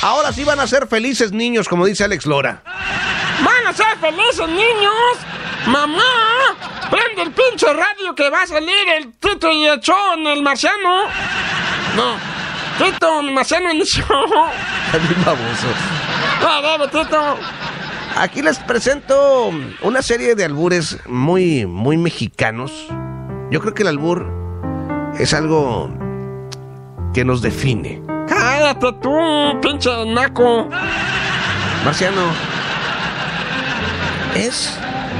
Ahora sí van a ser felices niños, como dice Alex Lora. ¡Van a ser felices, niños! ¡Mamá! ¡Prende el pinche radio que va a salir el Tito y el show en el marciano! No, Tito, el marciano en el show. Bien baboso. ¡Ah, dale, Tito! Aquí les presento una serie de albures muy, muy mexicanos. Yo creo que el albur es algo que nos define. ¡Cállate tú, pinche naco! Marciano, es.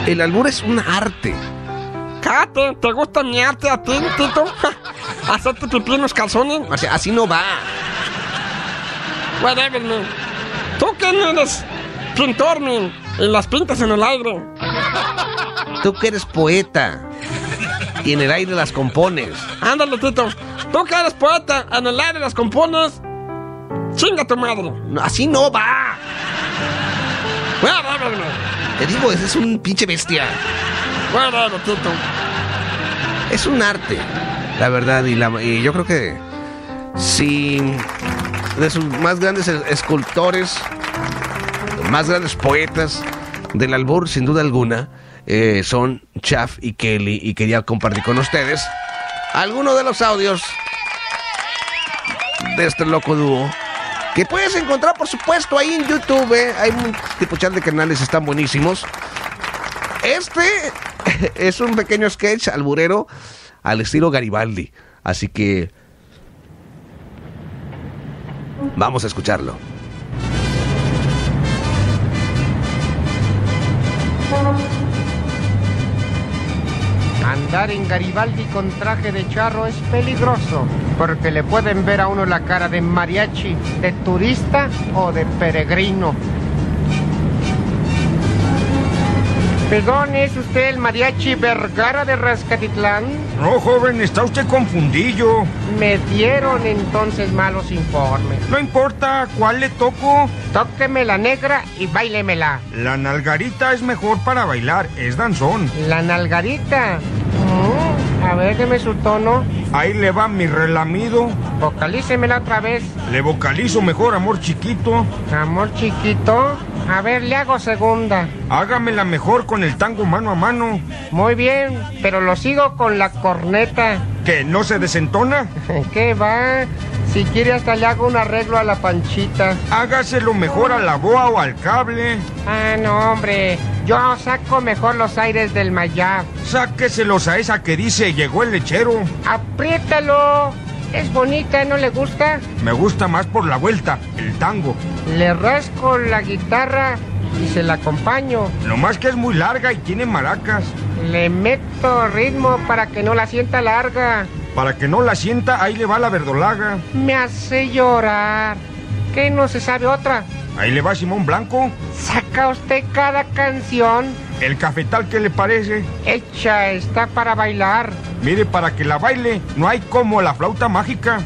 El albur es un arte. ¡Cállate! ¿Te gusta mi arte a ti, Tito? ¿Hacerte pipí en los calzones? Marciano, así no va. Whatever, man. ¿Tú quién eres? Pintor, man. Y las pintas en el aire. Tú que eres poeta y en el aire las compones. Ándale, Tito. Tú que eres poeta, en el aire las compones. Chinga tu madre. Así no va. Te digo, ese es un pinche bestia. Es un arte, la verdad. Y, la- y yo creo que si de sus más grandes es- escultores, más grandes poetas del albur, sin duda alguna, eh, son Chaff y Kelly. Y quería compartir con ustedes algunos de los audios de este loco dúo. Que puedes encontrar, por supuesto, ahí en YouTube. eh. Hay un tipo de canales, están buenísimos. Este es un pequeño sketch alburero al estilo Garibaldi. Así que vamos a escucharlo. Andar en Garibaldi con traje de charro es peligroso, porque le pueden ver a uno la cara de mariachi, de turista o de peregrino. Perdón, ¿es usted el mariachi Vergara de Rascatitlán? No, joven, está usted confundido. Me dieron entonces malos informes. No importa cuál le toco. Tóqueme la negra y bailemela. La nalgarita es mejor para bailar, es danzón. La nalgarita. Mm, a ver, deme su tono. Ahí le va mi relamido. Vocalícemela otra vez. Le vocalizo mejor, amor chiquito. Amor chiquito. A ver, le hago segunda. Hágamela mejor con el tango mano a mano. Muy bien, pero lo sigo con la corneta. ¿Que no se desentona? ¿Qué va? Si quiere hasta le hago un arreglo a la panchita. Hágaselo mejor a la boa o al cable. Ah, no, hombre. Yo saco mejor los aires del Mayab. Sáqueselos a esa que dice llegó el lechero. Apriétalo. Es bonita, ¿no le gusta? Me gusta más por la vuelta, el tango. Le rasco la guitarra y se la acompaño. Nomás que es muy larga y tiene maracas. Le meto ritmo para que no la sienta larga. Para que no la sienta, ahí le va la verdolaga. Me hace llorar. ¿Qué no se sabe otra? Ahí le va Simón Blanco. Saca usted cada canción. El cafetal, ¿qué le parece? Hecha está para bailar. Mire, para que la baile, no hay como la flauta mágica.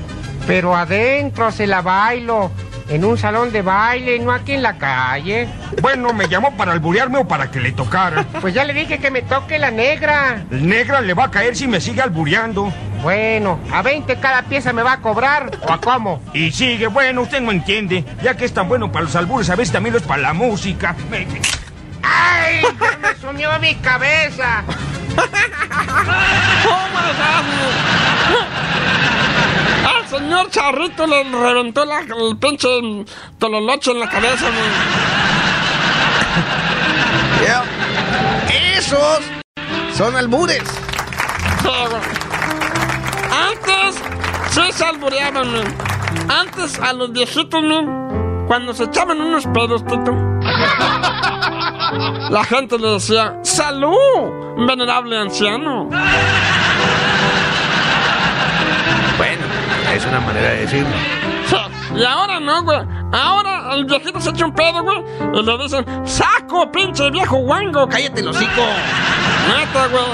Pero adentro se la bailo. En un salón de baile, no aquí en la calle. Bueno, ¿me llamó para alburearme o para que le tocara? Pues ya le dije que me toque la negra. El negra le va a caer si me sigue albureando. Bueno, a 20 cada pieza me va a cobrar. ¿O a cómo? Y sigue, bueno, usted no entiende. Ya que es tan bueno para los albures, a veces también lo es para la música. Me- ¡Ay! ya me sumió mi cabeza. Al señor Charrito le reventó la, el pinche tololoche en la cabeza, man. Esos son albures. Sí, güey. Antes sí se albureaban, man. Antes a los viejitos, man, cuando se echaban unos pedos, Tito. La gente le decía, ¡Salud, venerable anciano! Una manera de decirlo. Y ahora no, güey. Ahora el viejito se echa un pedo, güey. Y le dicen, saco, pinche viejo guango. Cállate el hocico. Neta, güey.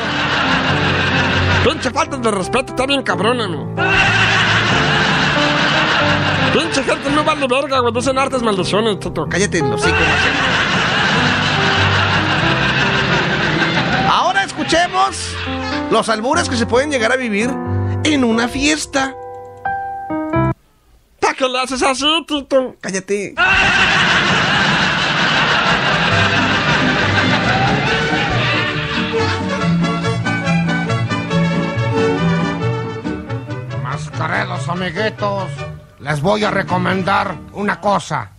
Pinche falta de respeto, está bien cabrona, no. Pinche gente no vale verga, güey. Dicen hartas maldiciones, Tito. Cállate el hocico. Ahora escuchemos los albures que se pueden llegar a vivir en una fiesta. ¿Para qué le haces así, Tito? Cállate. Mascaredos, amiguitos, les voy a recomendar una cosa.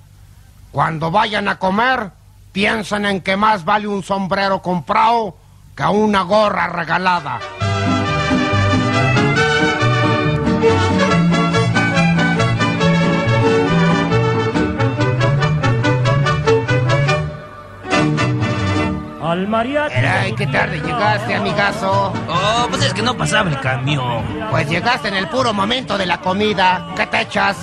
Cuando vayan a comer, piensen en que más vale un sombrero comprado que una gorra regalada. Al mariachi. Ay, qué tarde llegaste, amigazo. Oh, pues es que no pasaba el camión. Pues llegaste en el puro momento de la comida. ¿Qué te echas?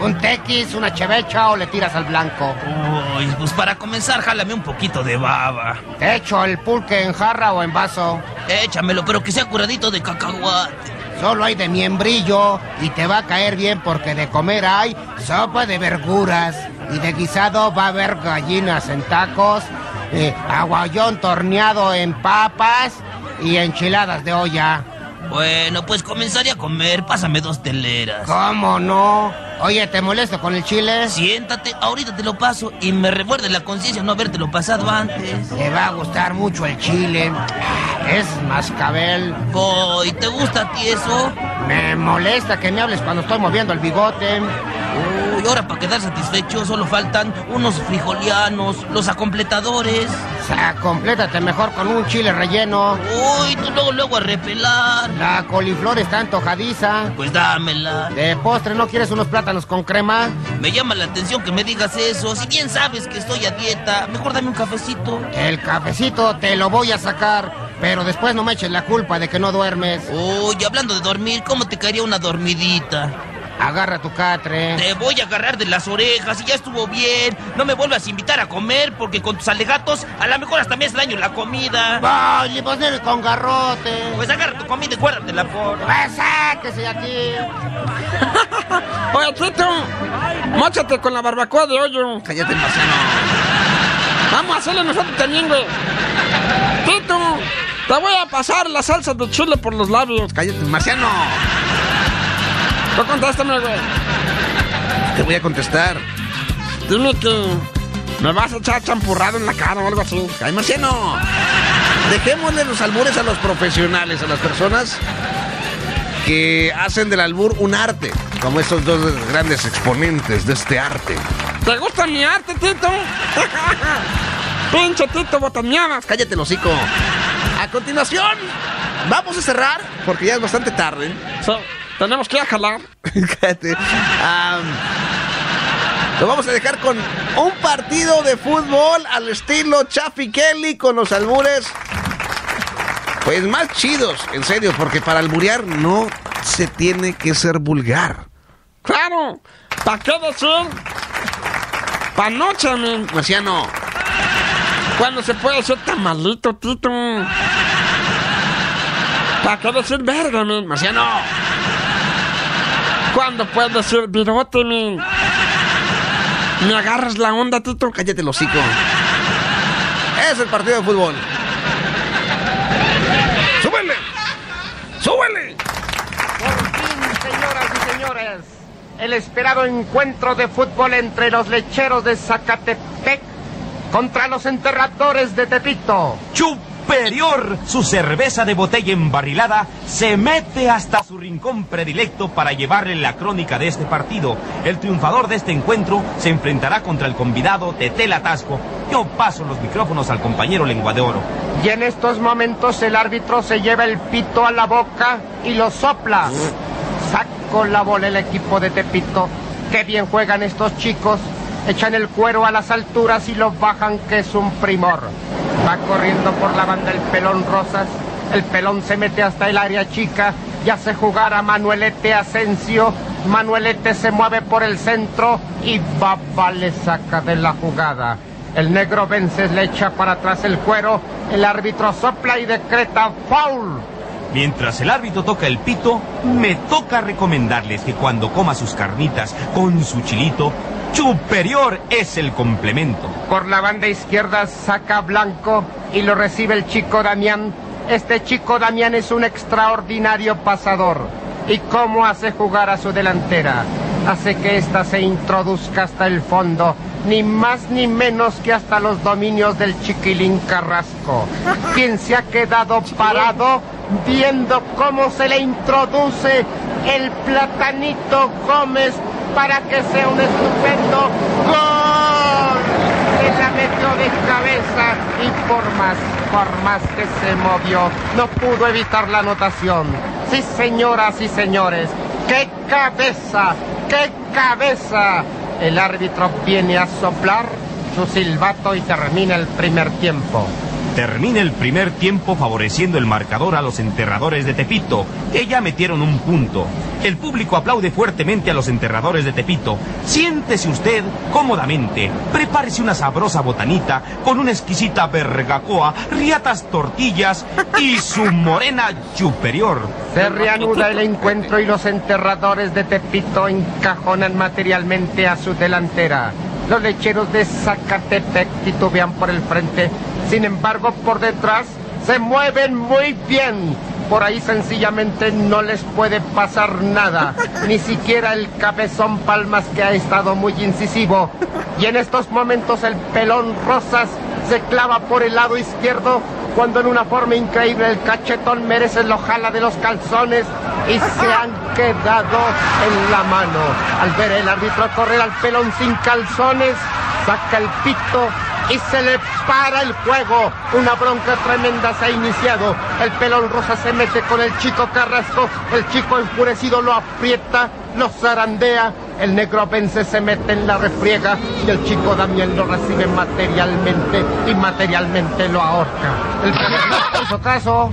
¿Un tequis, una chevecha o le tiras al blanco? Uy, pues para comenzar, jálame un poquito de baba. ¿Te echo el pulque en jarra o en vaso? Échamelo, pero que sea curadito de cacahuate. Solo hay de miembrillo y te va a caer bien porque de comer hay sopa de verduras y de guisado va a haber gallinas en tacos, eh, aguayón torneado en papas y enchiladas de olla. Bueno, pues comenzaré a comer. Pásame dos teleras. ¿Cómo no? Oye, ¿te molesto con el chile? Siéntate, ahorita te lo paso y me remuerde la conciencia no habértelo pasado antes. Te va a gustar mucho el chile. Es mascabel. Boy, ¿te gusta a ti eso? Me molesta que me hables cuando estoy moviendo el bigote. Uy, ahora para quedar satisfecho solo faltan unos frijolianos, los acompletadores. O sea, complétate mejor con un chile relleno. Uy, tú luego, luego a repelar. La coliflor está antojadiza. Pues dámela. De postre, ¿no quieres unos plátanos con crema? Me llama la atención que me digas eso. Si bien sabes que estoy a dieta, mejor dame un cafecito. El cafecito te lo voy a sacar, pero después no me eches la culpa de que no duermes. Uy, hablando de dormir, ¿cómo te caería una dormidita? Agarra tu catre. Te voy a agarrar de las orejas y ya estuvo bien. No me vuelvas a invitar a comer porque con tus alegatos a lo mejor hasta me hace daño la comida. ¡Ay, limosnero con garrote! Pues agarra tu comida y guárdatela por. ¡Pues sáquese de aquí! Oye, Tito, móchate con la barbacoa de hoyo. Cállate, Marciano. Vamos a hacerle nosotros también, güey. Tito, te voy a pasar la salsa de chile por los labios. Cállate, Marciano. Tú contéstame, güey. Te voy a contestar. Dime que me vas a echar champurrado en la cara o algo así. Ay, Marciano. Dejémosle los albures a los profesionales, a las personas que hacen del albur un arte, como estos dos grandes exponentes de este arte. ¿Te gusta mi arte, Tito? Pinche Tito botaneadas. Cállate, el hocico. A continuación, vamos a cerrar, porque ya es bastante tarde. Sí, tenemos que ir a jalar. Lo vamos a dejar con un partido de fútbol al estilo Chaffy Kelly con los albures. Pues más chidos, en serio, porque para alburear no se tiene que ser vulgar. Claro, ¿para qué decir? Pa' noche, men. Marciano, Cuando se puede ser tamalito, Tito. ¿Para qué decir verga, men? Marciano, Cuando puedes decir virote, men. Me agarras la onda, Tito. cállate el hocico. Es el partido de fútbol. ¡Súbele! ¡Súbele! Por fin, señoras y señores, el esperado encuentro de fútbol entre los lecheros de Zacatepec contra los enterradores de Tepito. Superior, su cerveza de botella embarrilada se mete hasta su rincón predilecto para llevarle la crónica de este partido. El triunfador de este encuentro se enfrentará contra el convidado Tetel Atasco. Yo paso los micrófonos al compañero Lengua de Oro. Y en estos momentos el árbitro se lleva el pito a la boca y lo sopla. Saco la bola el equipo de Tepito. Qué bien juegan estos chicos. Echan el cuero a las alturas y lo bajan, que es un primor. Va corriendo por la banda el pelón Rosas. El pelón se mete hasta el área chica y hace jugar Manuelete Asensio. Manuelete se mueve por el centro y Baba le saca de la jugada. El negro Vences le echa para atrás el cuero. El árbitro sopla y decreta foul. Mientras el árbitro toca el pito, me toca recomendarles que cuando coma sus carnitas con su chilito, superior es el complemento. Por la banda izquierda saca Blanco y lo recibe el chico Damián. Este chico Damián es un extraordinario pasador. ¿Y cómo hace jugar a su delantera? Hace que ésta se introduzca hasta el fondo, ni más ni menos que hasta los dominios del chiquilín Carrasco, quien se ha quedado parado viendo cómo se le introduce el platanito Gómez para que sea un estupendo gol. Se la metió de cabeza y por más, por más que se movió, no pudo evitar la anotación. Sí, señoras y señores, qué cabeza, qué cabeza. El árbitro viene a soplar su silbato y termina el primer tiempo. Termina el primer tiempo favoreciendo el marcador a los enterradores de Tepito, que ya metieron un punto. El público aplaude fuertemente a los enterradores de Tepito. Siéntese usted cómodamente, prepárese una sabrosa botanita con una exquisita bergacoa, riatas tortillas y su morena superior. Se reanuda el encuentro y los enterradores de Tepito encajonan materialmente a su delantera. Los lecheros de Zacatepec titubean por el frente, sin embargo por detrás se mueven muy bien. Por ahí sencillamente no les puede pasar nada, ni siquiera el cabezón Palmas que ha estado muy incisivo. Y en estos momentos el pelón Rosas se clava por el lado izquierdo cuando en una forma increíble el cachetón merece lo jala de los calzones y se han quedado en la mano. Al ver el árbitro correr al pelón sin calzones, saca el pito y se le para el juego. Una bronca tremenda se ha iniciado. El pelón rosa se mete con el chico Carrasco. El chico enfurecido lo aprieta, lo zarandea. El negro vence, se mete en la refriega y el chico Damián lo recibe materialmente y materialmente lo ahorca. El pelón caso.